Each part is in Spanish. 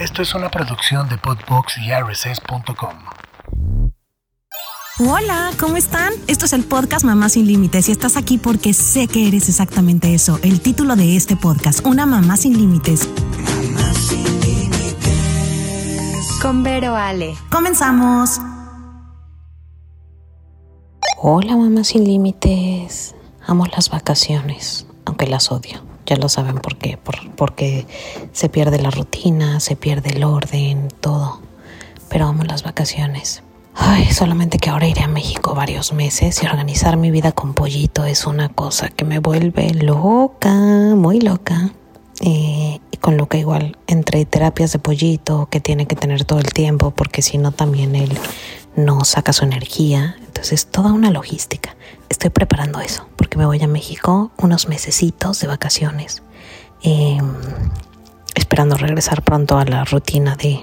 Esto es una producción de Podbox y RSS.com. Hola, ¿cómo están? Esto es el podcast Mamá sin Límites y estás aquí porque sé que eres exactamente eso. El título de este podcast, Una Mamá sin Límites. Mamá sin Límites. Con Vero Ale. Comenzamos. Hola, Mamá sin Límites. Amo las vacaciones, aunque las odio. Ya lo saben por qué. porque se pierde la rutina, se pierde el orden, todo. Pero amo las vacaciones. Ay, solamente que ahora iré a México varios meses y organizar mi vida con pollito es una cosa que me vuelve loca, muy loca. y con lo que igual entre terapias de pollito que tiene que tener todo el tiempo porque si no también él no saca su energía. Entonces toda una logística. Estoy preparando eso porque me voy a México unos mesecitos de vacaciones. Em, esperando regresar pronto a la rutina de,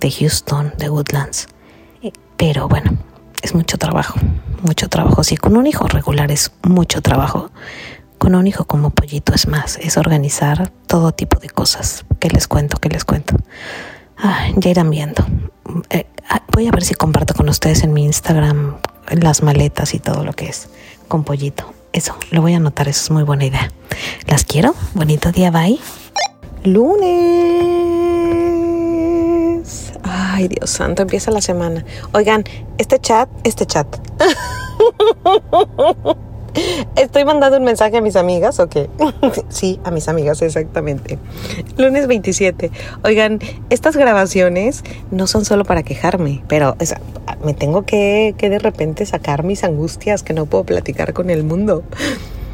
de Houston, de Woodlands. Pero bueno, es mucho trabajo, mucho trabajo. Si con un hijo regular es mucho trabajo, con un hijo como pollito es más, es organizar todo tipo de cosas. ¿Qué les cuento? ¿Qué les cuento? Ah, ya irán viendo. Eh, voy a ver si comparto con ustedes en mi Instagram las maletas y todo lo que es con pollito. Eso, lo voy a anotar, eso es muy buena idea. Las quiero. Bonito día, bye. Lunes. Ay, Dios santo, empieza la semana. Oigan, este chat, este chat. Estoy mandando un mensaje a mis amigas, ¿o qué? sí, a mis amigas, exactamente. Lunes 27. Oigan, estas grabaciones no son solo para quejarme, pero me tengo que, que de repente sacar mis angustias que no puedo platicar con el mundo.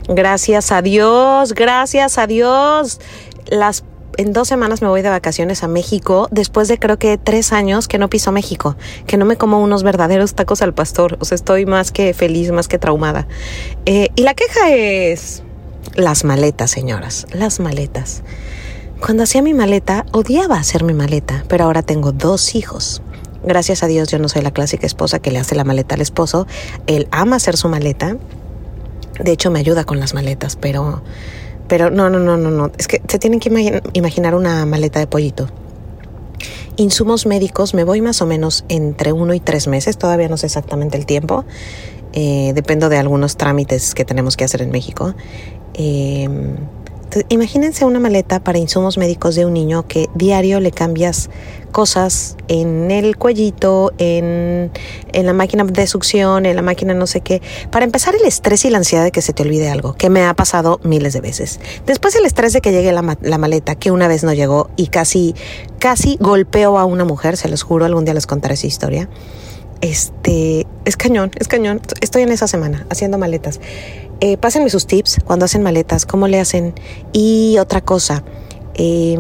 Gracias a Dios, gracias a Dios. Las en dos semanas me voy de vacaciones a México después de creo que tres años que no piso México, que no me como unos verdaderos tacos al pastor. O sea, estoy más que feliz, más que traumada. Eh, y la queja es las maletas, señoras, las maletas. Cuando hacía mi maleta, odiaba hacer mi maleta, pero ahora tengo dos hijos. Gracias a Dios yo no soy la clásica esposa que le hace la maleta al esposo. Él ama hacer su maleta. De hecho, me ayuda con las maletas, pero pero no, no, no, no, no. Es que se tienen que imaginar una maleta de pollito. Insumos médicos, me voy más o menos entre uno y tres meses, todavía no sé exactamente el tiempo. Eh, dependo de algunos trámites que tenemos que hacer en México. Eh, imagínense una maleta para insumos médicos de un niño que diario le cambias cosas en el cuellito, en, en, la máquina de succión, en la máquina no sé qué. Para empezar, el estrés y la ansiedad de que se te olvide algo, que me ha pasado miles de veces. Después el estrés de que llegue la, la maleta, que una vez no llegó y casi, casi golpeó a una mujer, se los juro, algún día les contaré esa historia. Este, es cañón, es cañón. Estoy en esa semana haciendo maletas. Eh, pásenme sus tips cuando hacen maletas, cómo le hacen. Y otra cosa, eh,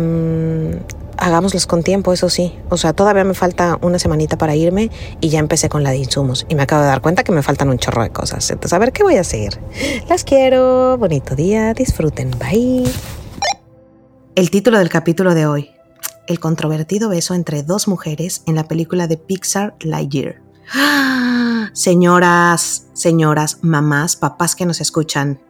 hagámoslos con tiempo, eso sí. O sea, todavía me falta una semanita para irme y ya empecé con la de insumos. Y me acabo de dar cuenta que me faltan un chorro de cosas. Entonces, a ver qué voy a hacer. Las quiero. Bonito día. Disfruten. Bye. El título del capítulo de hoy. El controvertido beso entre dos mujeres en la película de Pixar Lightyear. Señoras, señoras, mamás, papás que nos escuchan.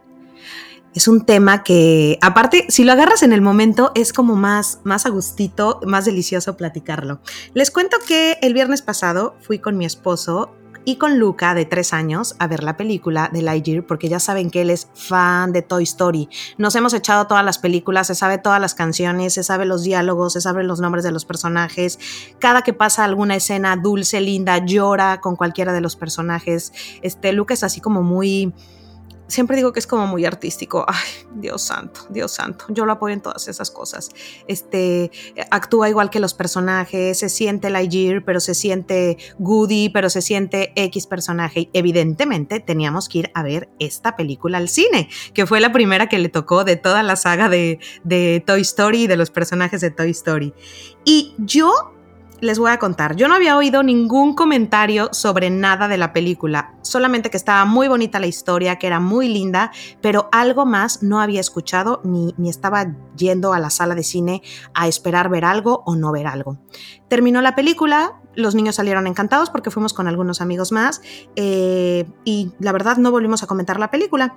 Es un tema que, aparte, si lo agarras en el momento, es como más, más a gustito, más delicioso platicarlo. Les cuento que el viernes pasado fui con mi esposo y con Luca, de tres años, a ver la película de Lightyear, porque ya saben que él es fan de Toy Story. Nos hemos echado todas las películas, se sabe todas las canciones, se sabe los diálogos, se saben los nombres de los personajes. Cada que pasa alguna escena dulce, linda, llora con cualquiera de los personajes. Este, Luca es así como muy siempre digo que es como muy artístico. Ay, Dios santo, Dios santo. Yo lo apoyo en todas esas cosas. Este actúa igual que los personajes, se siente Lightyear, pero se siente Goody, pero se siente X personaje. Evidentemente teníamos que ir a ver esta película al cine, que fue la primera que le tocó de toda la saga de, de Toy Story y de los personajes de Toy Story. Y yo les voy a contar. Yo no había oído ningún comentario sobre nada de la película, solamente que estaba muy bonita la historia, que era muy linda, pero algo más no había escuchado ni, ni estaba yendo a la sala de cine a esperar ver algo o no ver algo. Terminó la película, los niños salieron encantados porque fuimos con algunos amigos más eh, y la verdad no volvimos a comentar la película.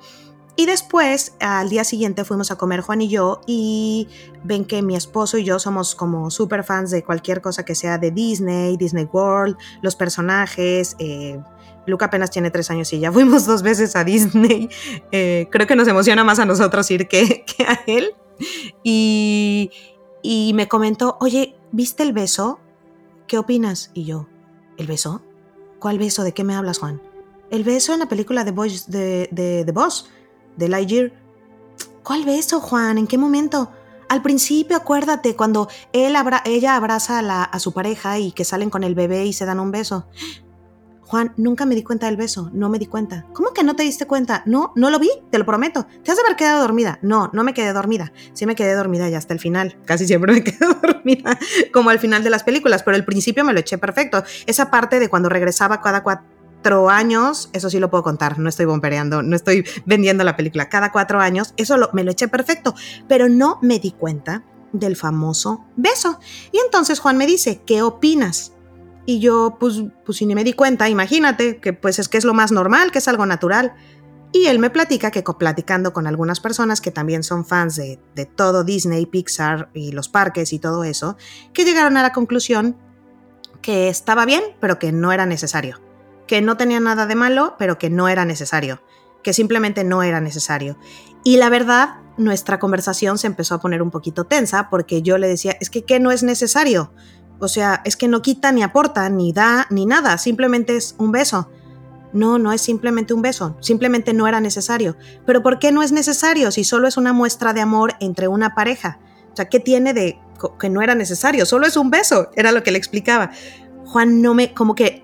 Y después, al día siguiente, fuimos a comer Juan y yo y ven que mi esposo y yo somos como super fans de cualquier cosa que sea de Disney, Disney World, los personajes. Eh, Luca apenas tiene tres años y ya fuimos dos veces a Disney. Eh, creo que nos emociona más a nosotros ir que, a él. Y, y me comentó, oye, ¿viste el beso? ¿Qué opinas? Y yo, ¿el beso? ¿Cuál beso? ¿De qué me hablas, Juan? El beso en la película de, Boys, de, de Boss, de Lightyear. ¿Cuál beso, Juan? ¿En qué momento? Al principio, acuérdate, cuando él ella abraza a, su pareja y que salen con el bebé y se dan un beso. Juan, nunca me di cuenta del beso, no me di cuenta. ¿Cómo que no te diste cuenta? No, no lo vi, te lo prometo. ¿Te has de haber quedado dormida? No, no me quedé dormida. Sí me quedé dormida ya hasta el final. Casi siempre me quedo dormida, como al final de las películas, pero el principio me lo eché perfecto. Esa parte de cuando regresaba cada cuatro años, eso sí lo puedo contar, no estoy bombereando, no estoy vendiendo la película, cada cuatro años, eso me lo eché perfecto, pero no me di cuenta del famoso beso. Y entonces Juan me dice, ¿qué opinas? Y yo, pues, pues, ni me di cuenta, imagínate, que pues es que es lo más normal, que es algo natural. Y él me platica que platicando con algunas personas que también son fans de, de todo Disney, Pixar y los parques y todo eso, que llegaron a la conclusión que estaba bien, pero que no era necesario. Que no tenía nada de malo, pero que no era necesario. Que simplemente no era necesario. Y la verdad, nuestra conversación se empezó a poner un poquito tensa porque yo le decía, es que ¿qué no es necesario? O sea, es que no quita ni aporta, ni da, ni nada, simplemente es un beso. No, no es simplemente un beso, simplemente no era necesario. Pero ¿por qué no es necesario si solo es una muestra de amor entre una pareja? O sea, ¿qué tiene de que no era necesario? Solo es un beso, era lo que le explicaba. Juan no me, como que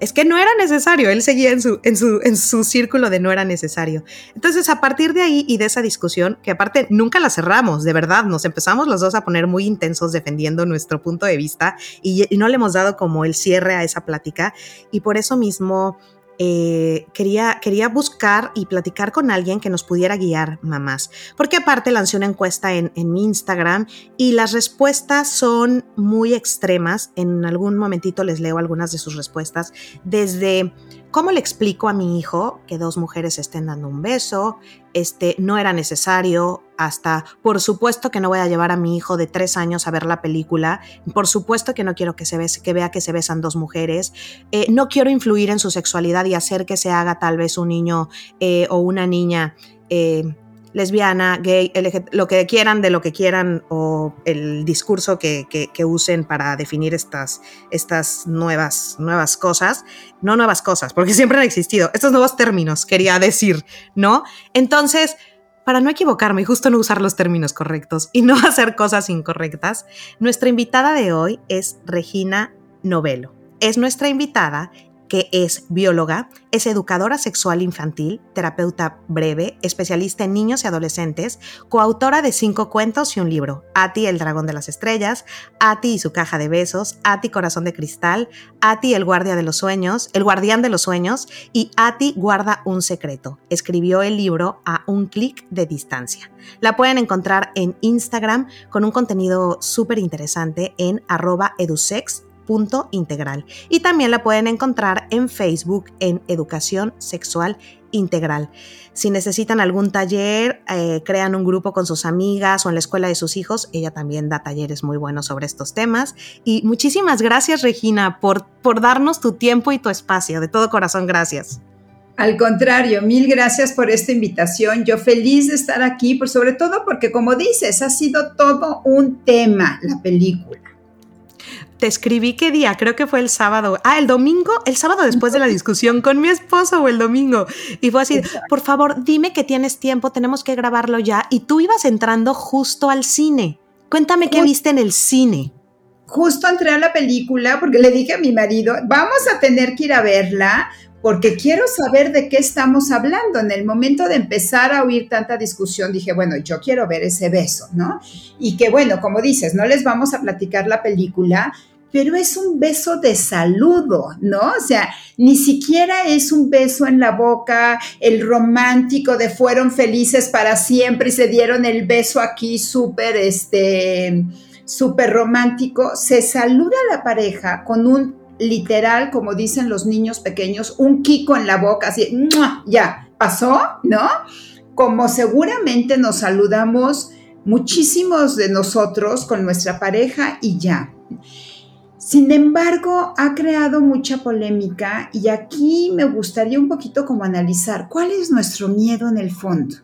es que no era necesario, él seguía en su, en su, en su círculo de no era necesario. Entonces, a partir de ahí y de esa discusión, que aparte nunca la cerramos, de verdad, nos empezamos los dos a poner muy intensos defendiendo nuestro punto de vista y, y no le hemos dado como el cierre a esa plática y por eso mismo eh, quería, quería buscar y platicar con alguien que nos pudiera guiar, mamás. Porque aparte lancé una encuesta en, en mi Instagram y las respuestas son muy extremas. En algún momentito les leo algunas de sus respuestas. Desde ¿Cómo le explico a mi hijo que dos mujeres estén dando un beso? Este, no era necesario, hasta, por supuesto que no voy a llevar a mi hijo de tres años a ver la película, por supuesto que no quiero que, se vea que se besan dos mujeres, eh, no quiero influir en su sexualidad y hacer que se haga tal vez un niño eh, o una niña eh, lesbiana, gay, lo que quieran de lo que quieran o el discurso que, que, usen para definir estas, estas nuevas, nuevas cosas. No nuevas cosas, porque siempre han existido. Estos nuevos términos, quería decir, ¿no? Entonces, para no equivocarme y justo no usar los términos correctos y no hacer cosas incorrectas, nuestra invitada de hoy es Regina Novelo. Es nuestra invitada que es bióloga, es educadora sexual infantil, terapeuta breve, especialista en niños y adolescentes, coautora de cinco cuentos y un libro, Ati el dragón de las estrellas, Ati y su caja de besos, Ati corazón de cristal, Ati el guardia de los sueños, el guardián de los sueños y Ati guarda un secreto. Escribió el libro a un clic de distancia. La pueden encontrar en Instagram con un contenido súper interesante en arroba edusex punto integral. Y también la pueden encontrar en Facebook en Educación Sexual Integral. Si necesitan algún taller, eh, crean un grupo con sus amigas o en la escuela de sus hijos, ella también da talleres muy buenos sobre estos temas. Y muchísimas gracias, Regina, por, por darnos tu tiempo y tu espacio. De todo corazón, gracias. Al contrario, mil gracias por esta invitación. Yo feliz de estar aquí, por sobre todo porque, como dices, ha sido todo un tema la película te escribí qué día, creo que fue el sábado. Ah, el domingo, el sábado después de la discusión con mi esposo o el domingo. Y fue así, por favor, dime que tienes tiempo, tenemos que grabarlo ya. Y tú ibas entrando justo al cine. Cuéntame qué viste en el cine. Justo entré a la película porque le dije a mi marido, vamos a tener que ir a verla porque quiero saber de qué estamos hablando. En el momento de empezar a oír tanta discusión, dije, bueno, yo quiero ver ese beso, ¿no? Y que bueno, como dices, no les vamos a platicar la película, pero es un beso de saludo, ¿no? O sea, ni siquiera es un beso en la boca, el romántico de fueron felices para siempre y se dieron el beso aquí súper, este, súper romántico. Se saluda a la pareja con un literal, como dicen los niños pequeños, un kiko en la boca, así, ya, pasó, ¿no? como seguramente nos saludamos muchísimos de nosotros con nuestra pareja y ya. Sin embargo, ha creado mucha polémica y aquí me gustaría un poquito como analizar cuál es nuestro miedo en el fondo.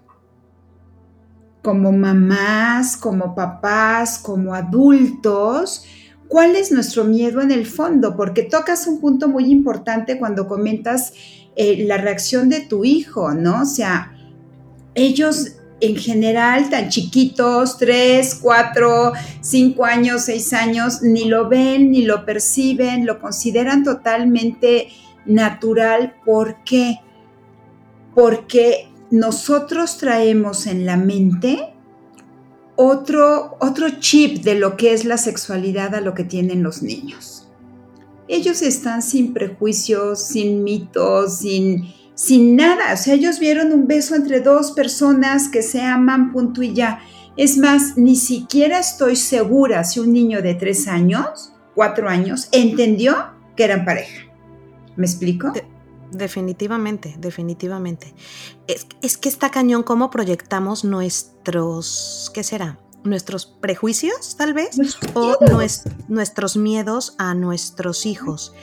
Como mamás, como papás, como adultos, ¿cuál es nuestro miedo en el fondo? Porque tocas un punto muy importante cuando comentas eh, la reacción de tu hijo, ¿no? O sea, ellos en general tan chiquitos, 3, 4, 5 años, 6 años, ni lo ven, ni lo perciben, lo consideran totalmente natural. ¿Por qué? Porque nosotros traemos en la mente otro, otro chip de lo que es la sexualidad a lo que tienen los niños. Ellos están sin prejuicios, sin mitos, sin sin nada. O sea, ellos vieron un beso entre dos personas que se aman, punto y ya. Es más, ni siquiera estoy segura si un niño de tres años, cuatro años, entendió que eran pareja. ¿Me explico? definitivamente, definitivamente. Es, es, que está cañón cómo proyectamos nuestros, ¿qué será? Nuestros prejuicios, tal vez, o nuestros miedos a nuestros hijos.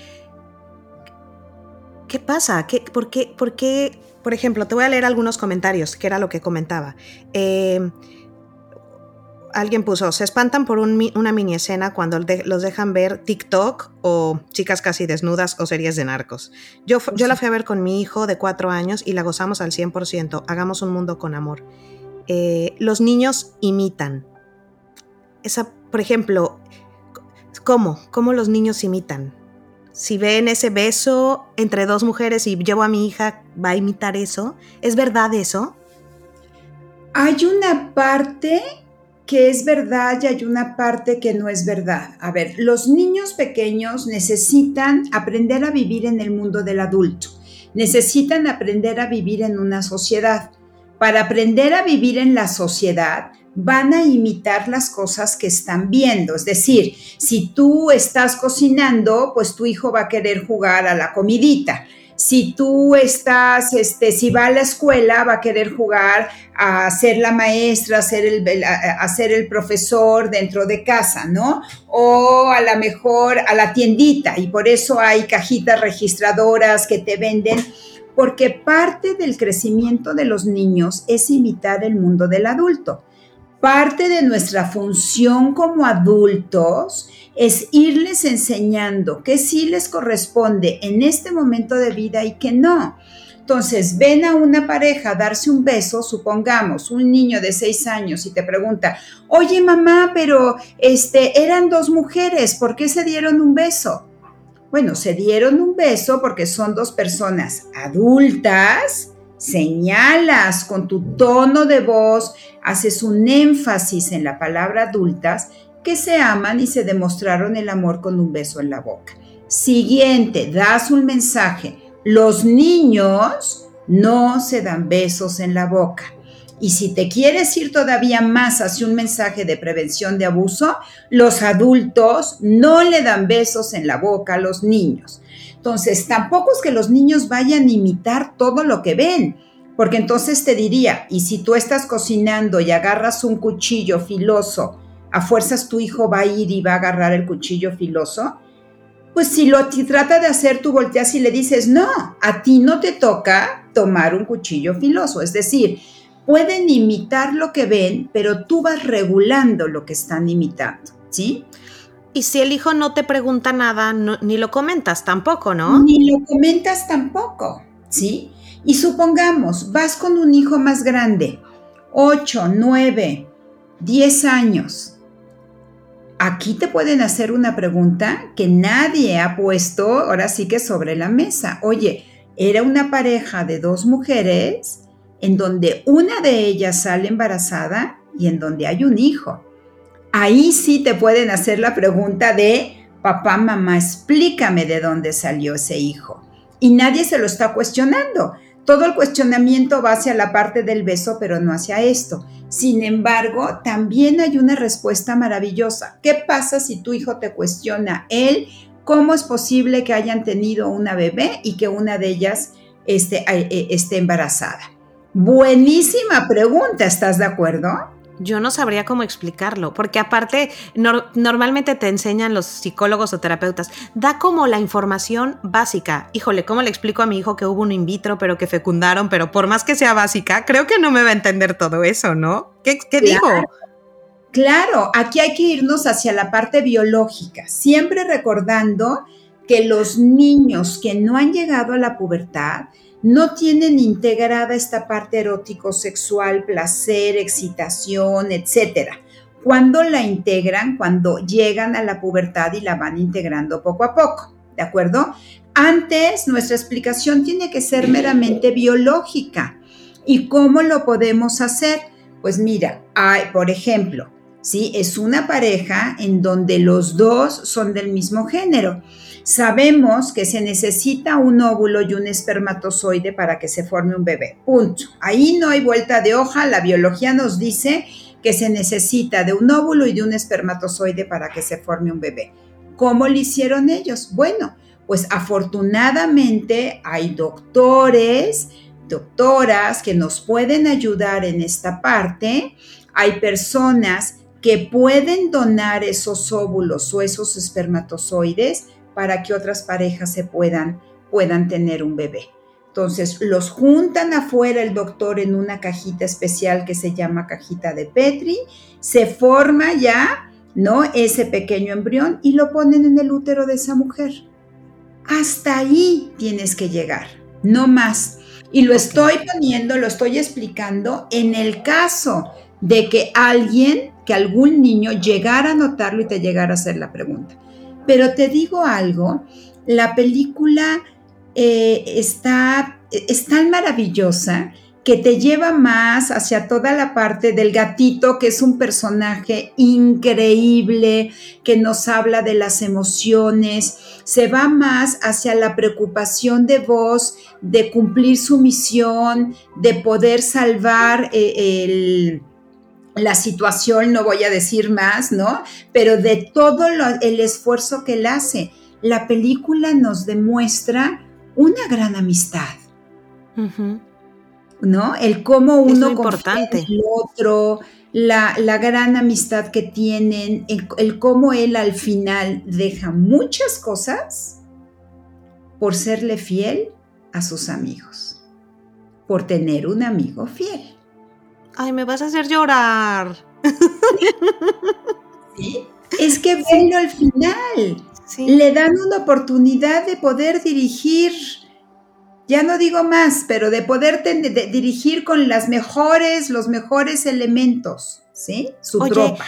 ¿Qué pasa? ¿Qué, por, qué, por, qué, por ejemplo, te voy a leer algunos comentarios, que era lo que comentaba. Eh, alguien puso, se espantan por una mini escena cuando los dejan ver TikTok o chicas casi desnudas o series de narcos. Yo, yo la fui a ver con mi hijo de cuatro años y la gozamos al 100%. Hagamos un mundo con amor. Eh, los niños imitan. Esa, por ejemplo, ¿cómo? ¿Cómo los niños imitan? Si ven ese beso entre dos mujeres y llevo a mi hija, va a imitar eso. ¿Es verdad eso? Hay una parte que es verdad y hay una parte que no es verdad. A ver, los niños pequeños necesitan aprender a vivir en el mundo del adulto, necesitan aprender a vivir en una sociedad. Para aprender a vivir en la sociedad, van a imitar las cosas que están viendo. Es decir, si tú estás cocinando, pues tu hijo va a querer jugar a la comidita. Si tú estás, este, si va a la escuela, va a querer jugar a ser la maestra, a ser el, a ser el profesor dentro de casa, ¿no? O a lo mejor a la tiendita, y por eso hay cajitas registradoras que te venden porque parte del crecimiento de los niños es imitar el mundo del adulto parte de nuestra función como adultos es irles enseñando qué sí les corresponde en este momento de vida y qué no. Entonces, ven a una pareja darse un beso, supongamos, un niño de seis años y te pregunta, oye mamá, pero este, eran dos mujeres, ¿por qué se dieron un beso? Bueno, se dieron un beso porque son dos personas adultas señalas con tu tono de voz, haces un énfasis en la palabra adultas que se aman y se demostraron el amor con un beso en la boca. Siguiente, das un mensaje. Los niños no se dan besos en la boca. Y si te quieres ir todavía más hacia un mensaje de prevención de abuso, los adultos no le dan besos en la boca a los niños. Entonces, tampoco es que los niños vayan a imitar todo lo que ven, porque entonces te diría, y si tú estás cocinando y agarras un cuchillo filoso, a fuerzas tu hijo va a ir y va a agarrar el cuchillo filoso, pues si lo trata de hacer, tú volteas y le dices, no, a ti no te toca tomar un cuchillo filoso. Es decir, pueden imitar lo que ven, pero tú vas regulando lo que están imitando, ¿sí? Y si el hijo no te pregunta nada, ni lo comentas tampoco, ¿no? Ni lo comentas tampoco, ¿sí? Y supongamos, vas con un hijo más grande, 8, 9, 10 años. Aquí te pueden hacer una pregunta que nadie ha puesto ahora sí que sobre la mesa. Oye, era una pareja de dos mujeres en donde una de ellas sale embarazada y en donde hay un hijo ahí sí te pueden hacer la pregunta de, papá, mamá, explícame de dónde salió ese hijo. Y nadie se lo está cuestionando. Todo el cuestionamiento va hacia la parte del beso, pero no hacia esto. Sin embargo, también hay una respuesta maravillosa. ¿Qué pasa si tu hijo te cuestiona él? ¿Cómo es posible que hayan tenido una bebé y que una de ellas esté, eh, esté embarazada? Buenísima pregunta, ¿estás de acuerdo? Yo no sabría cómo explicarlo, porque aparte normalmente te enseñan los psicólogos o terapeutas, da como la información básica. Híjole, ¿cómo le explico a mi hijo que hubo un in vitro, pero que fecundaron, pero por más que sea básica, creo que no me va a entender todo eso, ¿no? ¿Qué, digo? Claro, aquí hay que irnos hacia la parte biológica, siempre recordando que los niños que no han llegado a la pubertad no tienen integrada esta parte erótico, sexual, placer, excitación, etcétera. Cuando la integran, cuando llegan a la pubertad y la van integrando poco a poco, ¿de acuerdo? Antes, nuestra explicación tiene que ser meramente biológica. ¿Y cómo lo podemos hacer? Pues mira, hay, por ejemplo, ¿sí? Es una pareja en donde los dos son del mismo género Sabemos que se necesita un óvulo y un espermatozoide para que se forme un bebé. Punto. Ahí no hay vuelta de hoja. La biología nos dice que se necesita de un óvulo y de un espermatozoide para que se forme un bebé. ¿Cómo lo hicieron ellos? Bueno, pues afortunadamente hay doctores, doctoras que nos pueden ayudar en esta parte. Hay personas que pueden donar esos óvulos o esos espermatozoides para que otras parejas se puedan, puedan tener un bebé. Entonces los juntan afuera el doctor en una cajita especial que se llama cajita de Petri, se forma ya, ¿no? Ese pequeño embrión y lo ponen en el útero de esa mujer. Hasta ahí tienes que llegar, no más. Y lo estoy poniendo, lo estoy explicando en el caso de que alguien, que algún niño llegara a notarlo y te llegara a hacer la pregunta. Pero te digo algo, la película eh, está, es tan maravillosa que te lleva más hacia toda la parte del gatito, que es un personaje increíble, que nos habla de las emociones, se va más hacia la preocupación de vos, de cumplir su misión, de poder salvar eh, el la situación, no voy a decir más, ¿no? Pero de todo el esfuerzo que él hace, la película nos demuestra una gran amistad. ¿No? El cómo uno confía en el otro, la, gran amistad que tienen, el cómo él al final deja muchas cosas por serle fiel a sus amigos, por tener un amigo fiel. Ay, me vas a hacer llorar. ¿Sí? Es que venlo al final. Le dan una oportunidad de poder dirigir, ya no digo más, pero de poder dirigir con las mejores, los mejores elementos, ¿sí? Su tropa.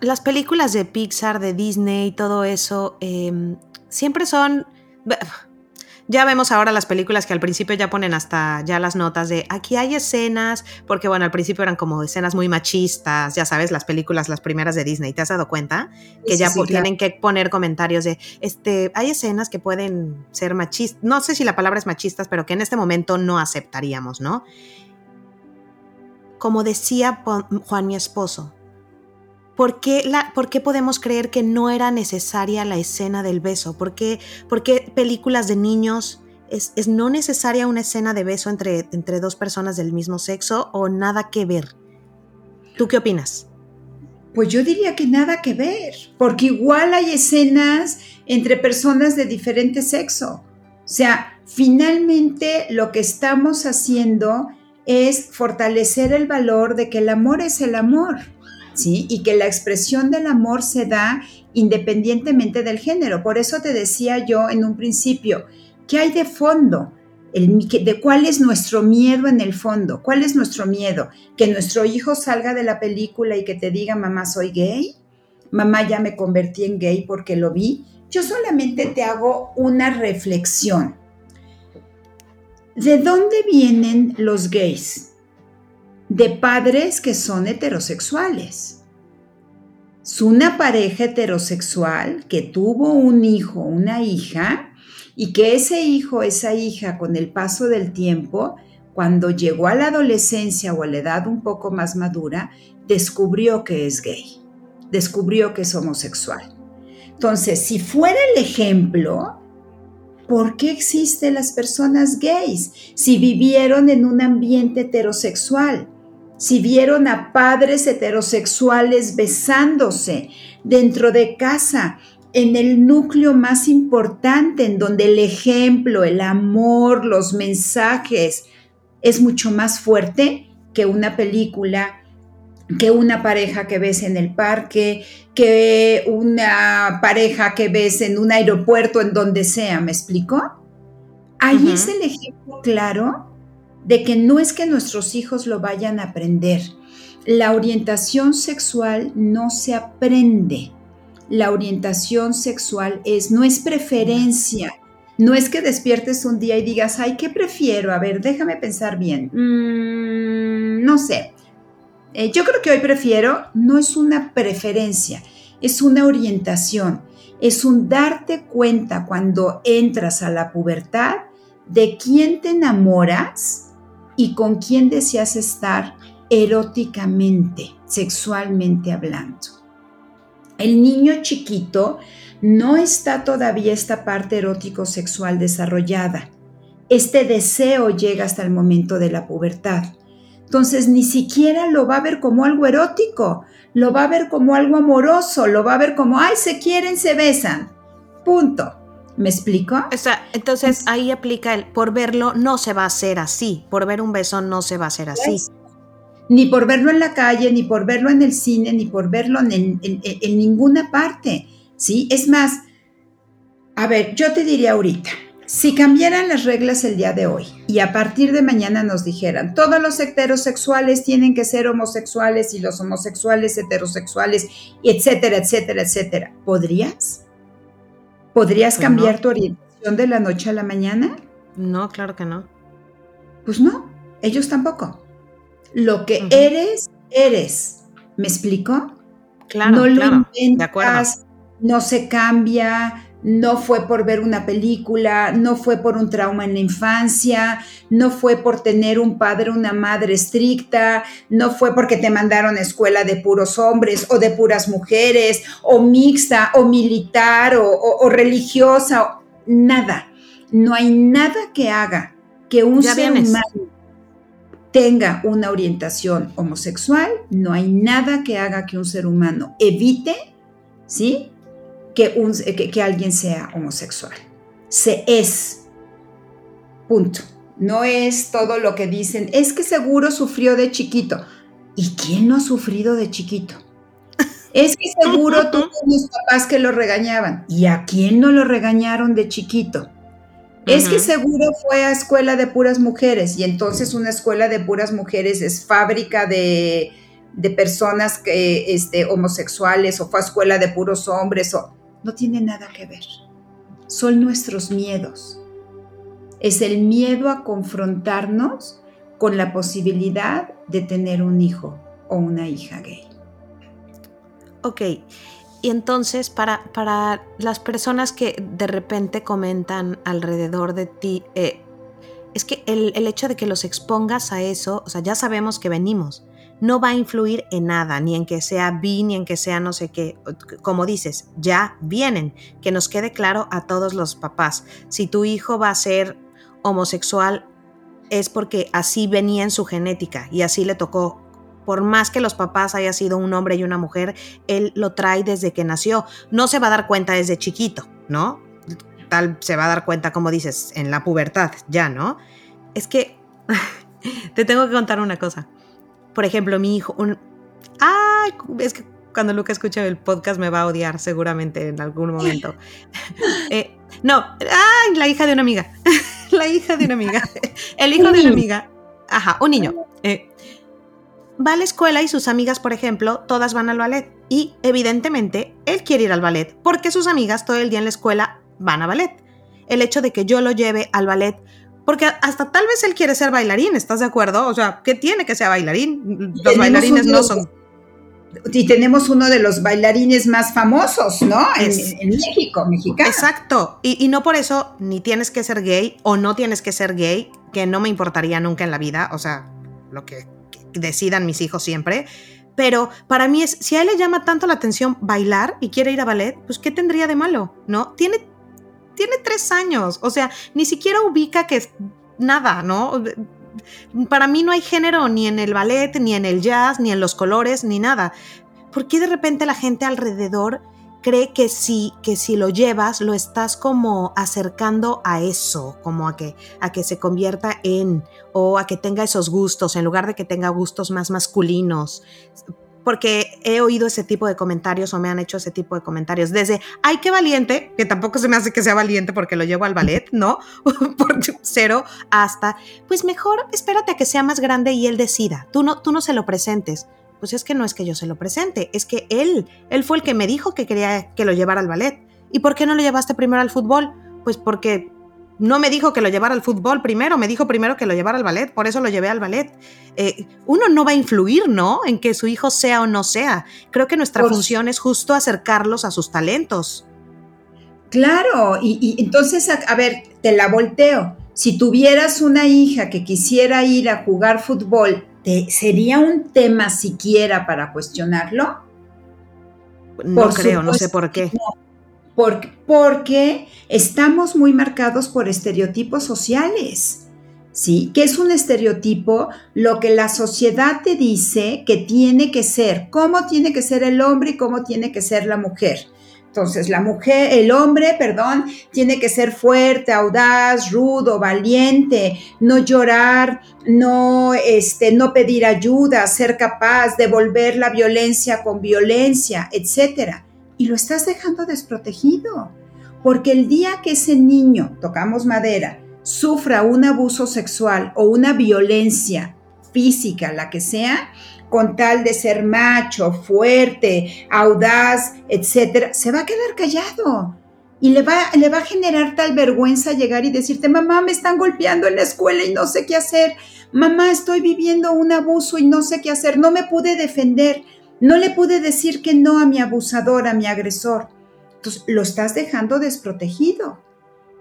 las películas de Pixar, de Disney, todo eso, em, siempre son ya vemos ahora las películas que al principio ya ponen hasta ya las notas de aquí hay escenas, porque bueno, al principio eran como escenas muy machistas, ya sabes, las películas, las primeras de Disney, ¿te has dado cuenta? Que ya tienen que poner comentarios de, este, hay escenas que pueden ser machistas, no sé si la palabra es machistas, pero que en este momento no aceptaríamos, ¿no? Como decía Juan, mi esposo, ¿Por qué, ¿Por qué, podemos creer que no era necesaria la escena del beso? ¿Por qué, por qué películas de niños es, es, no necesaria una escena de beso entre, entre dos personas del mismo sexo o nada que ver? ¿Tú qué opinas? Pues yo diría que nada que ver, porque igual hay escenas entre personas de diferente sexo. O sea, finalmente lo que estamos haciendo es fortalecer el valor de que el amor es el amor y que la expresión del amor se da independientemente del género. Por eso te decía yo en un principio, ¿qué hay de fondo? de cuál es nuestro miedo en el fondo, cuál es nuestro miedo, que nuestro hijo salga de la película y que te diga, mamá, soy gay, mamá, ya me convertí en gay porque lo vi. Yo solamente te hago una reflexión. ¿De dónde vienen los gays? De padres que son heterosexuales. Es una pareja heterosexual que tuvo un hijo, una hija, y que ese hijo, esa hija, con el paso del tiempo, cuando llegó a la adolescencia o a la edad un poco más madura, descubrió que es gay, descubrió que es homosexual. Entonces, si fuera el ejemplo, ¿por qué existen las personas gays? Si vivieron en un ambiente heterosexual, si vieron a padres heterosexuales besándose dentro de casa, en el núcleo más importante, en donde el ejemplo, el amor, los mensajes es mucho más fuerte que una película, que una pareja que ves en el parque, que una pareja que ves en un aeropuerto, en donde sea, ¿me explico? Ahí es el ejemplo claro de que no es que nuestros hijos lo vayan a aprender. La orientación sexual no se aprende la orientación sexual es, no es preferencia. No es que despiertes un día y digas, ay, ¿qué prefiero? A ver, déjame pensar bien. Mm, no sé. Eh, yo creo que hoy prefiero, no es una preferencia, es una orientación. Es un darte cuenta cuando entras a la pubertad de quién te enamoras y con quién deseas estar eróticamente, sexualmente hablando el niño chiquito no está todavía esta parte erótico-sexual desarrollada. Este deseo llega hasta el momento de la pubertad. Entonces ni siquiera lo va a ver como algo erótico, lo va a ver como algo amoroso, lo va a ver como, ay, se quieren, se besan. Punto. ¿Me explico? O sea, entonces ahí aplica el por verlo no se va a hacer así, por ver un beso no se va a hacer así ni por verlo en la calle, ni por verlo en el cine, ni por verlo en, ninguna parte, ¿sí? Es más, a ver, yo te diría ahorita, si cambiaran las reglas el día de hoy y a partir de mañana nos dijeran, todos los heterosexuales tienen que ser homosexuales y los homosexuales heterosexuales, etcétera, etcétera, etcétera, ¿podrías? ¿Podrías pues cambiar tu orientación de la noche a la mañana? No, claro que no. Pues no, ellos tampoco. Lo que eres, eres. ¿Me explico? Claro, no lo inventas, no se cambia, no fue por ver una película, no fue por un trauma en la infancia, no fue por tener un padre o una madre estricta, no fue porque te mandaron a escuela de puros hombres o de puras mujeres, o mixta, o militar, o, religiosa, nada. No hay nada que haga que un ser humano tenga una orientación homosexual, no hay nada que haga que un ser humano evite, ¿sí? Que, un, que, alguien sea homosexual. Se es. Punto. No es todo lo que dicen, es que seguro sufrió de chiquito. ¿Y quién no ha sufrido de chiquito? Es que seguro tuvo unos papás que lo regañaban. ¿Y a quién no lo regañaron de chiquito? Es que seguro fue a escuela de puras mujeres y entonces una escuela de puras mujeres es fábrica de, personas que, este, homosexuales o fue a escuela de puros hombres o no tiene nada que ver. Son nuestros miedos. Es el miedo a confrontarnos con la posibilidad de tener un hijo o una hija gay. Ok, y entonces para, para las personas que de repente comentan alrededor de ti, eh, es que el, el, hecho de que los expongas a eso, o sea, ya sabemos que venimos, no va a influir en nada, ni en que sea bi, ni en que sea no sé qué. Como dices, ya vienen, que nos quede claro a todos los papás. Si tu hijo va a ser homosexual, es porque así venía en su genética y así le tocó por más que los papás haya sido un hombre y una mujer, él lo trae desde que nació. No se va a dar cuenta desde chiquito, ¿no? Tal se va a dar cuenta, como dices, en la pubertad, ya, ¿no? Es que te tengo que contar una cosa. Por ejemplo, mi hijo, un... ¡Ay! Es que cuando Luca escuche el podcast me va a odiar seguramente en algún momento. Eh, no, ¡ay! La hija de una amiga. la hija de una amiga. El hijo de una amiga. Ajá, un niño. Eh, va a la escuela y sus amigas, por ejemplo, todas van al ballet. Y evidentemente él quiere ir al ballet porque sus amigas todo el día en la escuela van a ballet. El hecho de que yo lo lleve al ballet, porque hasta tal vez él quiere ser bailarín, ¿estás de acuerdo? O sea, ¿qué tiene que ser bailarín? Los bailarines no son... Y tenemos uno de los bailarines más famosos, ¿no? En, México, mexicano. Exacto. Y, y no por eso ni tienes que ser gay o no tienes que ser gay, que no me importaría nunca en la vida. O sea, lo que decidan mis hijos siempre. Pero para mí es, si a él le llama tanto la atención bailar y quiere ir a ballet, pues ¿qué tendría de malo? ¿No? Tiene tiene tres años, o sea, ni siquiera ubica que es nada, ¿no? Para mí no hay género ni en el ballet, ni en el jazz, ni en los colores, ni nada. ¿Por qué de repente la gente alrededor cree que si, que si lo llevas, lo estás como acercando a eso, como a que, a que se convierta en, o a que tenga esos gustos, en lugar de que tenga gustos más masculinos? Porque he oído ese tipo de comentarios o me han hecho ese tipo de comentarios. Desde, ay, qué valiente, que tampoco se me hace que sea valiente porque lo llevo al ballet, ¿no? Por cero hasta, pues mejor espérate a que sea más grande y él decida. Tú no, tú no se lo presentes. Pues es que no es que yo se lo presente, es que él, él fue el que me dijo que quería que lo llevara al ballet. ¿Y por qué no lo llevaste primero al fútbol? Pues porque no me dijo que lo llevara al fútbol primero, me dijo primero que lo llevara al ballet, por eso lo llevé al ballet. Eh, uno no va a influir, ¿no? En que su hijo sea o no sea. Creo que nuestra función es justo acercarlos a sus talentos. Claro, y, entonces, a, ver, te la volteo. Si tuvieras una hija que quisiera ir a jugar fútbol, ¿te, ¿sería un tema siquiera para cuestionarlo? No creo, no sé por qué porque estamos muy marcados por estereotipos sociales. ¿Sí? ¿Qué es un estereotipo? Lo que la sociedad te dice que tiene que ser, cómo tiene que ser el hombre y cómo tiene que ser la mujer. Entonces, la mujer, el hombre, perdón, tiene que ser fuerte, audaz, rudo, valiente, no llorar, no, este, no pedir ayuda, ser capaz, de devolver la violencia con violencia, etcétera y lo estás dejando desprotegido. Porque el día que ese niño, tocamos madera, sufra un abuso sexual o una violencia física, la que sea, con tal de ser macho, fuerte, audaz, etcétera, se va a quedar callado. Y le va, le va a generar tal vergüenza llegar y decirte, mamá, me están golpeando en la escuela y no sé qué hacer. Mamá, estoy viviendo un abuso y no sé qué hacer. No me pude defender. No le pude decir que no a mi abusador, a mi agresor. Entonces, lo estás dejando desprotegido.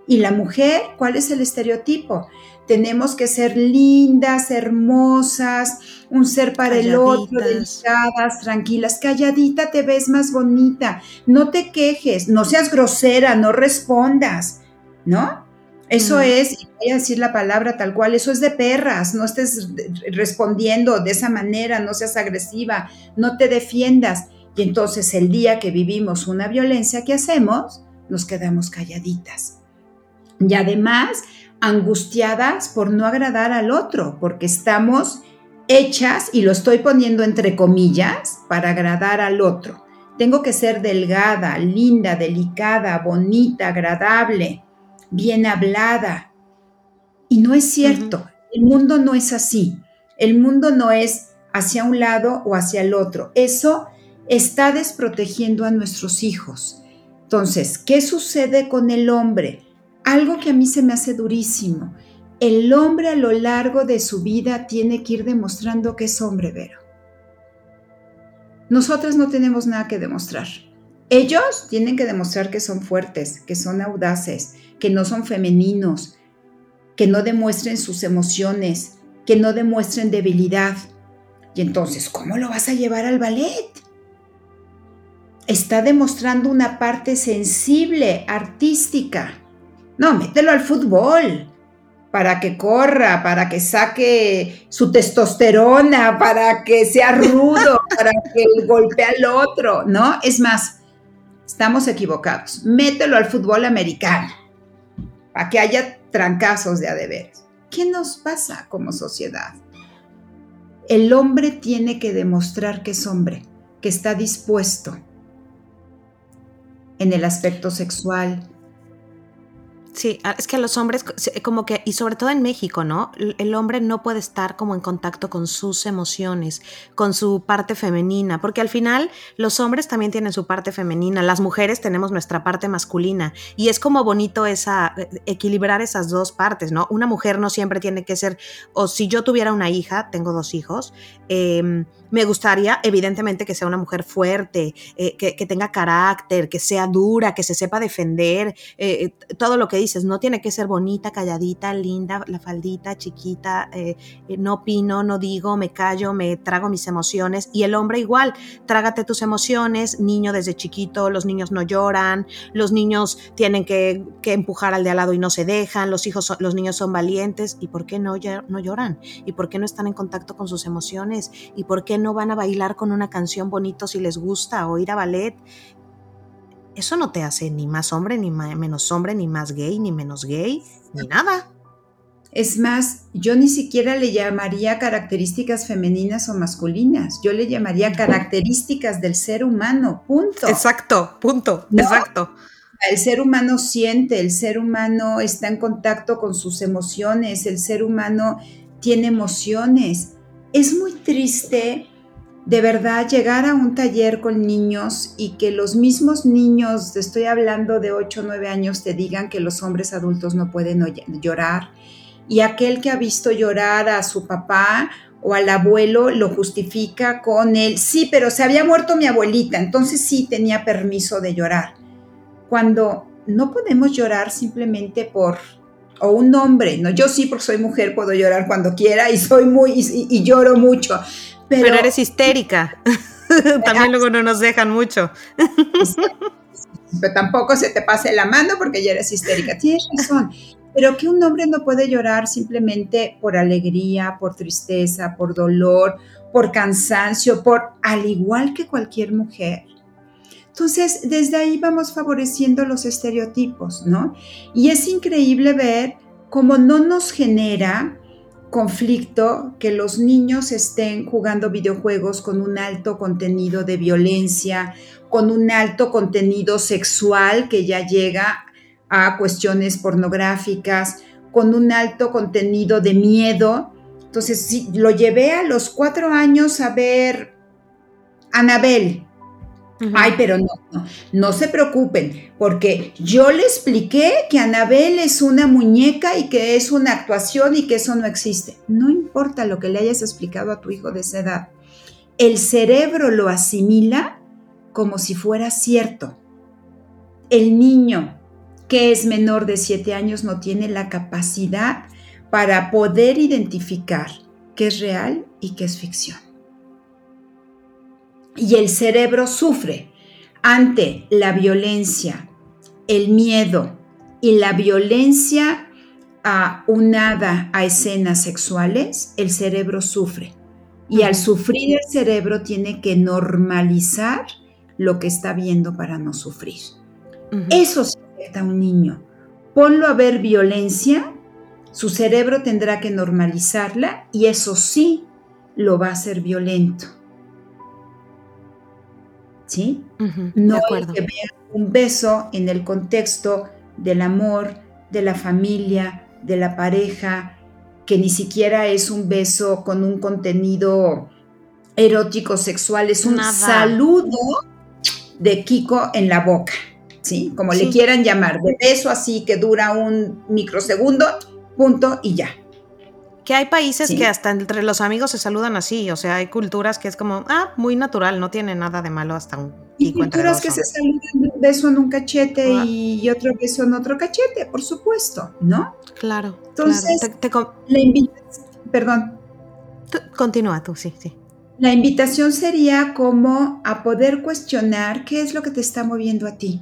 Y la mujer, ¿cuál es el estereotipo? Tenemos que ser lindas, hermosas, un ser para el otro, delicadas, tranquilas. Calladita te ves más bonita. No te quejes, no seas grosera, no respondas, ¿no? Eso es, y voy a decir la palabra tal cual, eso es de perras, no estés respondiendo de esa manera, no seas agresiva, no te defiendas. Y entonces el día que vivimos una violencia, ¿qué hacemos? Nos quedamos calladitas. Y además, angustiadas por no agradar al otro, porque estamos hechas, y lo estoy poniendo entre comillas, para agradar al otro. Tengo que ser delgada, linda, delicada, bonita, agradable bien hablada. Y no es cierto, el mundo no es así. El mundo no es hacia un lado o hacia el otro. Eso está desprotegiendo a nuestros hijos. Entonces, ¿qué sucede con el hombre? Algo que a mí se me hace durísimo. El hombre a lo largo de su vida tiene que ir demostrando que es hombre, Vero. Nosotras no tenemos nada que demostrar. Ellos tienen que demostrar que son fuertes, que son audaces, que no son femeninos, que no demuestren sus emociones, que no demuestren debilidad. Y entonces, ¿cómo lo vas a llevar al ballet? Está demostrando una parte sensible, artística. No, mételo al fútbol para que corra, para que saque su testosterona, para que sea rudo, para que golpee al otro, ¿no? Es más, estamos equivocados. Mételo al fútbol americano para que haya trancazos de adeveres. ¿Qué nos pasa como sociedad? El hombre tiene que demostrar que es hombre, que está dispuesto en el aspecto sexual, Sí, ah, es que los hombres, como que, y sobre todo en México, ¿no? El hombre no puede estar como en contacto con sus emociones, con su parte femenina, porque al final los hombres también tienen su parte femenina, las mujeres tenemos nuestra parte masculina, y es como bonito esa, eh, equilibrar esas dos partes, ¿no? Una mujer no siempre tiene que ser, o si yo tuviera una hija, tengo dos hijos, eh, me gustaría, evidentemente, que sea una mujer fuerte, eh, que, tenga carácter, que sea dura, que se sepa defender, eh, todo lo que dices, no tiene que ser bonita, calladita, linda, la faldita, chiquita, eh, eh, no opino, no digo, me callo, me trago mis emociones. Y el hombre igual, trágate tus emociones, niño desde chiquito, los niños no lloran, los niños tienen que, empujar al de al lado y no se dejan, los hijos, los niños son valientes. ¿Y por qué no, no lloran? ¿Y por qué no están en contacto con sus emociones? ¿Y por qué no van a bailar con una canción bonito si les gusta o ir a ballet? Eso no te hace ni más hombre, ni menos hombre, ni más gay, ni menos gay, ni nada. Es más, yo ni siquiera le llamaría características femeninas o masculinas, yo le llamaría características del ser humano, punto. Exacto, punto, exacto. El ser humano siente, el ser humano está en contacto con sus emociones, el ser humano tiene emociones. Es muy triste de verdad llegar a un taller con niños y que los mismos niños, estoy hablando de 8 o 9 años, te digan que los hombres adultos no pueden llorar. Y aquel que ha visto llorar a su papá o al abuelo lo justifica con él, sí, pero se había muerto mi abuelita, entonces sí tenía permiso de llorar. Cuando no podemos llorar simplemente por o un hombre, no, yo sí porque soy mujer puedo llorar cuando quiera y soy muy y lloro mucho, pero, eres histérica. También luego no nos dejan mucho. Pero tampoco se te pase la mano porque ya eres histérica. Tienes razón. Pero que un hombre no puede llorar simplemente por alegría, por tristeza, por dolor, por cansancio, por al igual que cualquier mujer. Entonces, desde ahí vamos favoreciendo los estereotipos, ¿no? Y es increíble ver cómo no nos genera conflicto que los niños estén jugando videojuegos con un alto contenido de violencia, con un alto contenido sexual que ya llega a cuestiones pornográficas, con un alto contenido de miedo. Entonces, si lo llevé a los cuatro años a ver Anabel, Ay, pero no, no, no se preocupen, porque yo le expliqué que Anabel es una muñeca y que es una actuación y que eso no existe. No importa lo que le hayas explicado a tu hijo de esa edad, el cerebro lo asimila como si fuera cierto. El niño que es menor de 7 años no tiene la capacidad para poder identificar qué es real y qué es ficción y el cerebro sufre ante la violencia, el miedo y la violencia unada a escenas sexuales, el cerebro sufre. Y al sufrir el cerebro tiene que normalizar lo que está viendo para no sufrir. Eso se afecta a un niño. Ponlo a ver violencia, su cerebro tendrá que normalizarla y eso sí lo va a hacer violento. ¿Sí? no hay que ver un beso en el contexto del amor, de la familia, de la pareja, que ni siquiera es un beso con un contenido erótico sexual, es un saludo de Kiko en la boca, ¿sí? Como le quieran llamar, de beso así que dura un microsegundo, punto y ya. Que hay países que hasta entre los amigos se saludan así, o sea, hay culturas que es como, ah, muy natural, no tiene nada de malo hasta un Y culturas que se saludan de un beso en un cachete y otro beso en otro cachete, por supuesto, ¿no? Claro. Entonces, la invitación, perdón. continúa tú, sí, sí. La invitación sería como a poder cuestionar qué es lo que te está moviendo a ti,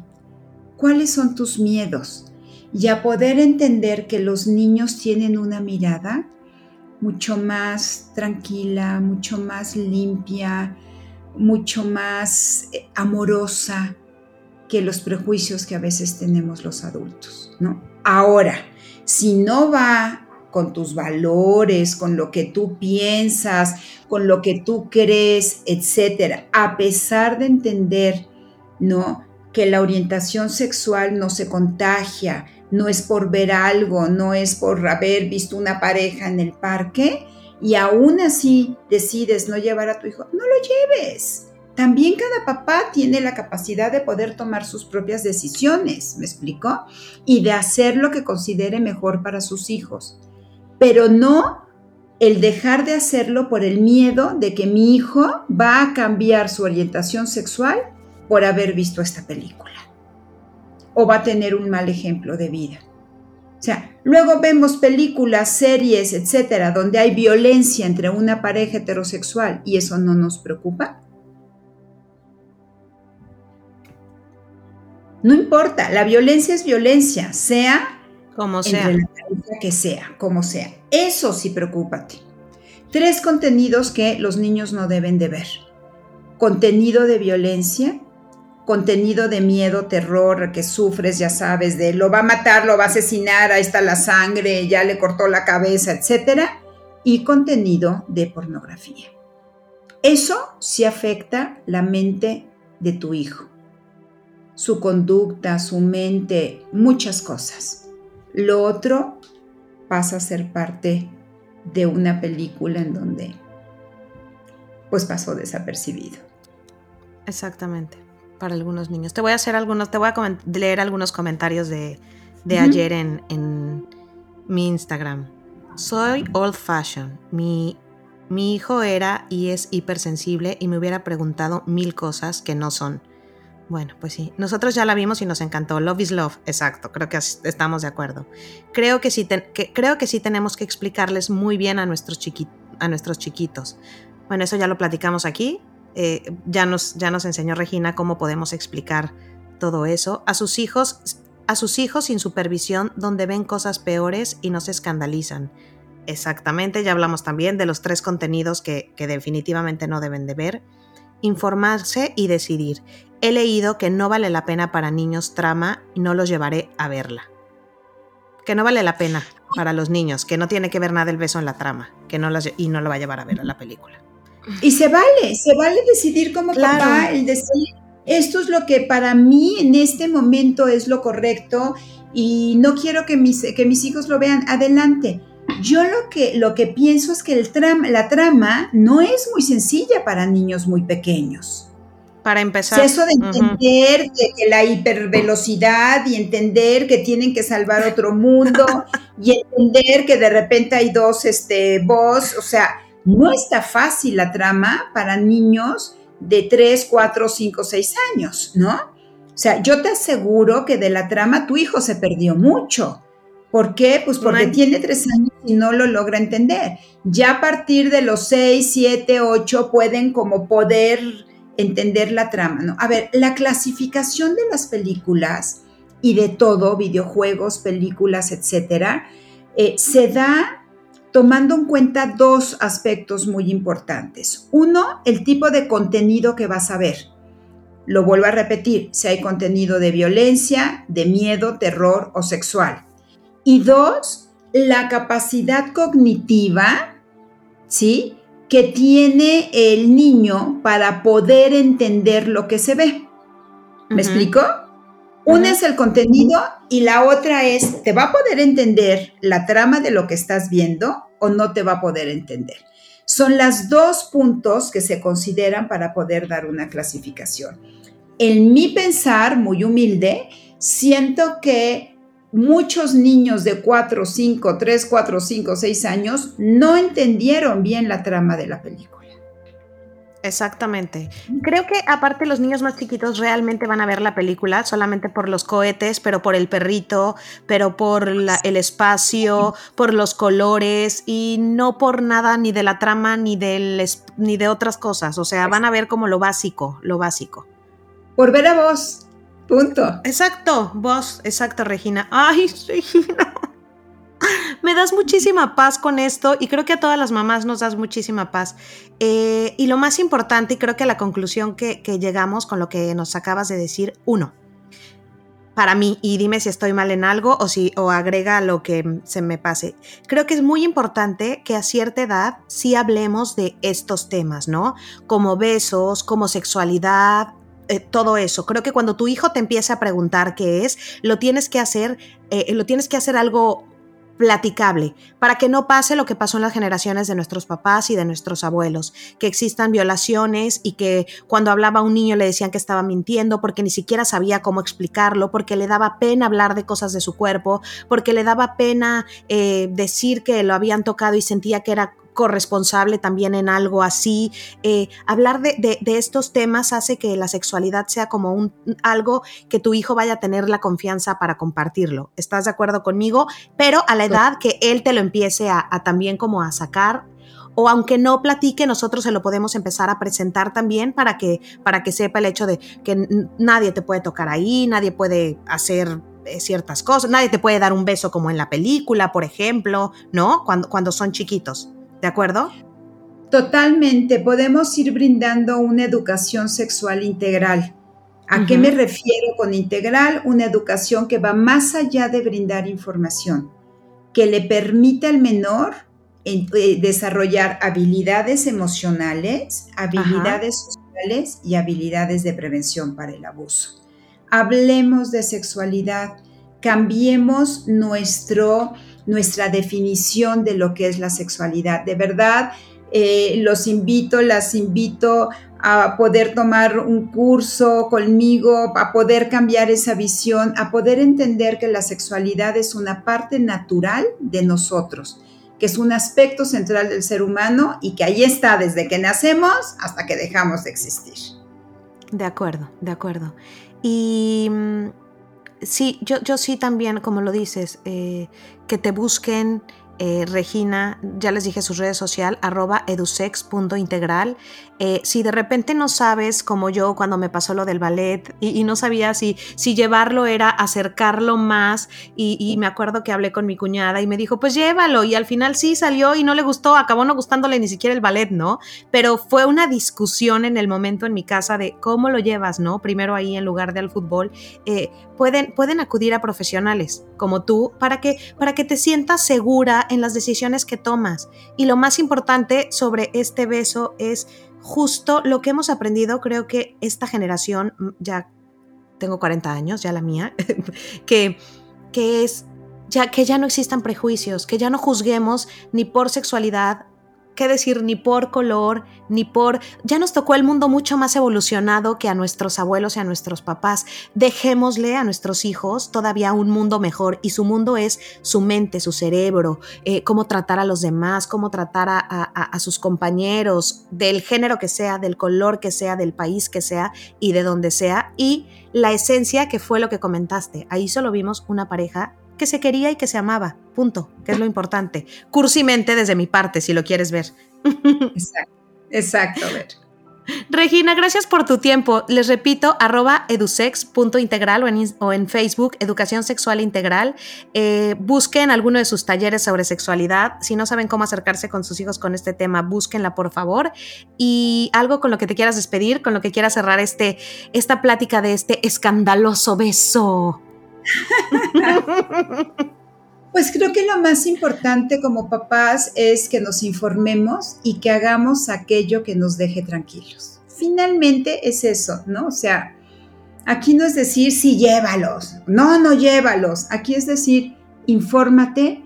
cuáles son tus miedos y a poder entender que los niños tienen una mirada mucho más tranquila, mucho más limpia, mucho más eh, amorosa que los prejuicios que a veces tenemos los adultos, ¿no? Ahora, si no va con tus valores, con lo que tú piensas, con lo que tú crees, etcétera, a pesar de entender, ¿no? Que la orientación sexual no se contagia, no es por ver algo, no es por haber visto una pareja en el parque y aún así decides no llevar a tu hijo, no lo lleves. También cada papá tiene la capacidad de poder tomar sus propias decisiones, ¿me explico? Y de hacer lo que considere mejor para sus hijos. Pero no el dejar de hacerlo por el miedo de que mi hijo va a cambiar su orientación sexual por haber visto esta película o va a tener un mal ejemplo de vida. O sea, luego vemos películas, series, etcétera, donde hay violencia entre una pareja heterosexual y eso no nos preocupa. No importa, la violencia es violencia, sea como sea. entre la pareja que sea, como sea. Eso sí preocúpate. Tres contenidos que los niños no deben de ver. Contenido de violencia, contenido de miedo, terror, que sufres, ya sabes, de lo va a matar, lo va a asesinar, ahí está la sangre, ya le cortó la cabeza, etcétera, y contenido de pornografía. Eso sí afecta la mente de tu hijo, su conducta, su mente, muchas cosas. Lo otro pasa a ser parte de una película en donde pues pasó desapercibido. Exactamente para algunos niños. Te voy a hacer algunos, te voy a leer algunos comentarios de, ayer en, en, mi Instagram. Soy old fashion. Mi, mi hijo era y es hipersensible y me hubiera preguntado mil cosas que no son. Bueno, pues sí, nosotros ya la vimos y nos encantó. Love is love, exacto, creo que estamos de acuerdo. Creo que sí, creo que sí tenemos que explicarles muy bien a nuestros, a nuestros chiquitos. Bueno, eso ya lo platicamos aquí, eh, ya, nos, ya nos enseñó Regina cómo podemos explicar todo eso. A sus hijos, a sus hijos sin supervisión, donde ven cosas peores y no se escandalizan. Exactamente, ya hablamos también de los tres contenidos que, que definitivamente no deben de ver. Informarse y decidir. He leído que no vale la pena para niños trama y no los llevaré a verla. Que no vale la pena para los niños, que no tiene que ver nada el beso en la trama, que no las, y no lo va a llevar a ver a la película. Y se vale, se vale decidir como papá, el decir, esto es lo que para mí en este momento es lo correcto y no quiero que mis, que mis hijos lo vean. Adelante. Yo lo que, lo que pienso es que el la trama no es muy sencilla para niños muy pequeños. Para empezar. eso de entender que, la hipervelocidad y entender que tienen que salvar otro mundo y entender que de repente hay dos este, boss, o sea, no está fácil la trama para niños de 3, 4, 5, 6 años, ¿no? O sea, yo te aseguro que de la trama tu hijo se perdió mucho. ¿Por qué? Pues porque tiene 3 años y no lo logra entender. Ya a partir de los 6, 7, 8 pueden como poder entender la trama, ¿no? A ver, la clasificación de las películas y de todo, videojuegos, películas, etcétera, eh, se da tomando en cuenta dos aspectos muy importantes. Uno, el tipo de contenido que vas a ver. Lo vuelvo a repetir, si hay contenido de violencia, de miedo, terror o sexual. Y dos, la capacidad cognitiva, ¿sí? Que tiene el niño para poder entender lo que se ve. ¿Me explico? Una es el contenido y la otra es, ¿te va a poder entender la trama de lo que estás viendo o no te va a poder entender? Son las dos puntos que se consideran para poder dar una clasificación. En mi pensar, muy humilde, siento que muchos niños de 4, 5, 3, 4, 5, 6 años no entendieron bien la trama de la película. Exactamente. Creo que aparte los niños más chiquitos realmente van a ver la película solamente por los cohetes, pero por el perrito, pero por el espacio, por los colores y no por nada ni de la trama ni, del, ni de otras cosas. O sea, van a ver como lo básico, lo básico. Por ver a vos. Punto. Exacto, vos, exacto, Regina. Ay, Regina. Me das muchísima paz con esto y creo que a todas las mamás nos das muchísima paz. Eh, y lo más importante, y creo que la conclusión que, llegamos con lo que nos acabas de decir, uno, para mí, y dime si estoy mal en algo o si o agrega lo que se me pase. Creo que es muy importante que a cierta edad sí hablemos de estos temas, ¿no? Como besos, como sexualidad, eh, todo eso. Creo que cuando tu hijo te empiece a preguntar qué es, lo tienes que hacer, eh, lo tienes que hacer algo platicable, para que no pase lo que pasó en las generaciones de nuestros papás y de nuestros abuelos, que existan violaciones y que cuando hablaba un niño le decían que estaba mintiendo porque ni siquiera sabía cómo explicarlo, porque le daba pena hablar de cosas de su cuerpo, porque le daba pena eh, decir que lo habían tocado y sentía que era corresponsable también en algo así. Eh, hablar de, de, estos temas hace que la sexualidad sea como un, algo que tu hijo vaya a tener la confianza para compartirlo. ¿Estás de acuerdo conmigo? Pero a la edad que él te lo empiece a, a también como a sacar o aunque no platique, nosotros se lo podemos empezar a presentar también para que, para que sepa el hecho de que nadie te puede tocar ahí, nadie puede hacer eh, ciertas cosas, nadie te puede dar un beso como en la película, por ejemplo, ¿no? Cuando, cuando son chiquitos. ¿De acuerdo? Totalmente, podemos ir brindando una educación sexual integral. ¿A qué me refiero con integral? Una educación que va más allá de brindar información, que le permite al menor eh, desarrollar habilidades emocionales, habilidades sociales y habilidades de prevención para el abuso. Hablemos de sexualidad, cambiemos nuestro nuestra definición de lo que es la sexualidad. De verdad, eh, los invito, las invito a poder tomar un curso conmigo, a poder cambiar esa visión, a poder entender que la sexualidad es una parte natural de nosotros, que es un aspecto central del ser humano y que ahí está desde que nacemos hasta que dejamos de existir. De acuerdo, de acuerdo. Y mm, sí, yo, yo sí también, como lo dices, eh, que te busquen eh, Regina, ya les dije sus redes sociales, arroba edusex.integral. Eh, si de repente no sabes, como yo cuando me pasó lo del ballet, y, no sabía si, si llevarlo era acercarlo más, y, me acuerdo que hablé con mi cuñada y me dijo, pues llévalo, y al final sí salió y no le gustó, acabó no gustándole ni siquiera el ballet, ¿no? Pero fue una discusión en el momento en mi casa de cómo lo llevas, ¿no? Primero ahí en lugar del fútbol. Eh, pueden, pueden acudir a profesionales como tú para que, para que te sientas segura en las decisiones que tomas. Y lo más importante sobre este beso es justo lo que hemos aprendido, creo que esta generación, mm, ya tengo 40 años, ya la mía, que, que es ya, que ya no existan prejuicios, que ya no juzguemos ni por sexualidad, qué decir, ni por color, ni por... Ya nos tocó el mundo mucho más evolucionado que a nuestros abuelos y a nuestros papás. Dejémosle a nuestros hijos todavía un mundo mejor y su mundo es su mente, su cerebro, eh, cómo tratar a los demás, cómo tratar a, a sus compañeros, del género que sea, del color que sea, del país que sea y de donde sea. Y la esencia que fue lo que comentaste. Ahí solo vimos una pareja que se quería y que se amaba, punto, que es lo importante. Cursimente desde mi parte, si lo quieres ver. Exacto, exacto, ver. Regina, gracias por tu tiempo. Les repito, arroba edusex.integral o en, o en Facebook, Educación Sexual Integral. Eh, busquen alguno de sus talleres sobre sexualidad. Si no saben cómo acercarse con sus hijos con este tema, búsquenla por favor. Y algo con lo que te quieras despedir, con lo que quieras cerrar este, esta plática de este escandaloso beso. Pues creo que lo más importante como papás es que nos informemos y que hagamos aquello que nos deje tranquilos. Finalmente es eso, ¿no? O sea, aquí no es decir sí llévalos, no, no llévalos. Aquí es decir, infórmate,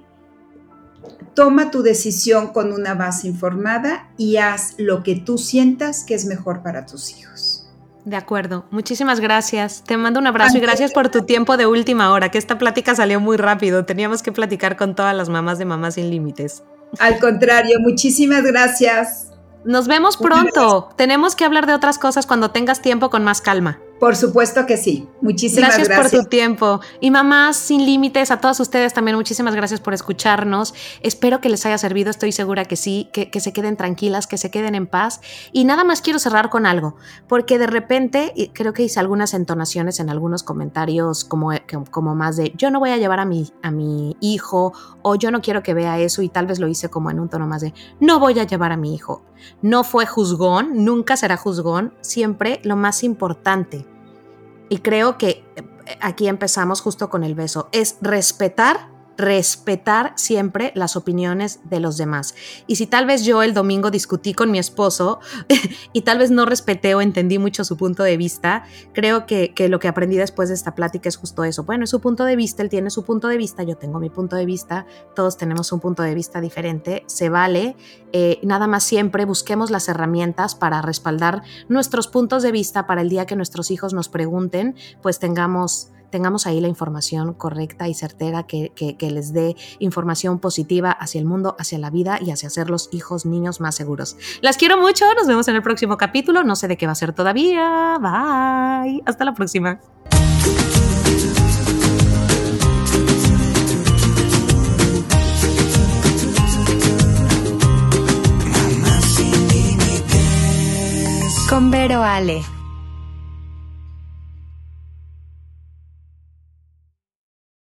toma tu decisión con una base informada y haz lo que tú sientas que es mejor para tus hijos. De acuerdo, muchísimas gracias. Te mando un abrazo y gracias por tu tiempo de última hora, que esta plática salió muy rápido. Teníamos que platicar con todas las mamás de Mamás Sin Límites. Al contrario, muchísimas gracias. Nos vemos pronto. Tenemos que hablar de otras cosas cuando tengas tiempo con más calma. Por supuesto que sí. Muchísimas gracias. Gracias por tu tiempo. Y mamás sin límites, a todas ustedes también muchísimas gracias por escucharnos. Espero que les haya servido, estoy segura que sí, que, se queden tranquilas, que se queden en paz. Y nada más quiero cerrar con algo, porque de repente creo que hice algunas entonaciones en algunos comentarios como, como más de yo no voy a llevar a mi, a mi hijo o yo no quiero que vea eso y tal vez lo hice como en un tono más de no voy a llevar a mi hijo. No fue juzgón, nunca será juzgón, siempre lo más importante y creo que eh, aquí empezamos justo con el beso, es respetar respetar siempre las opiniones de los demás. Y si tal vez yo el domingo discutí con mi esposo y tal vez no respeté o entendí mucho su punto de vista, creo que, lo que aprendí después de esta plática es justo eso. Bueno, es su punto de vista, él tiene su punto de vista, yo tengo mi punto de vista, todos tenemos un punto de vista diferente, se vale. Eh, nada más siempre busquemos las herramientas para respaldar nuestros puntos de vista para el día que nuestros hijos nos pregunten, pues tengamos tengamos ahí la información correcta y certera que, les dé información positiva hacia el mundo, hacia la vida y hacia ser los hijos, niños más seguros. Las quiero mucho, nos vemos en el próximo capítulo, no sé de qué va a ser todavía, bye, hasta la próxima. Con Vero Ale.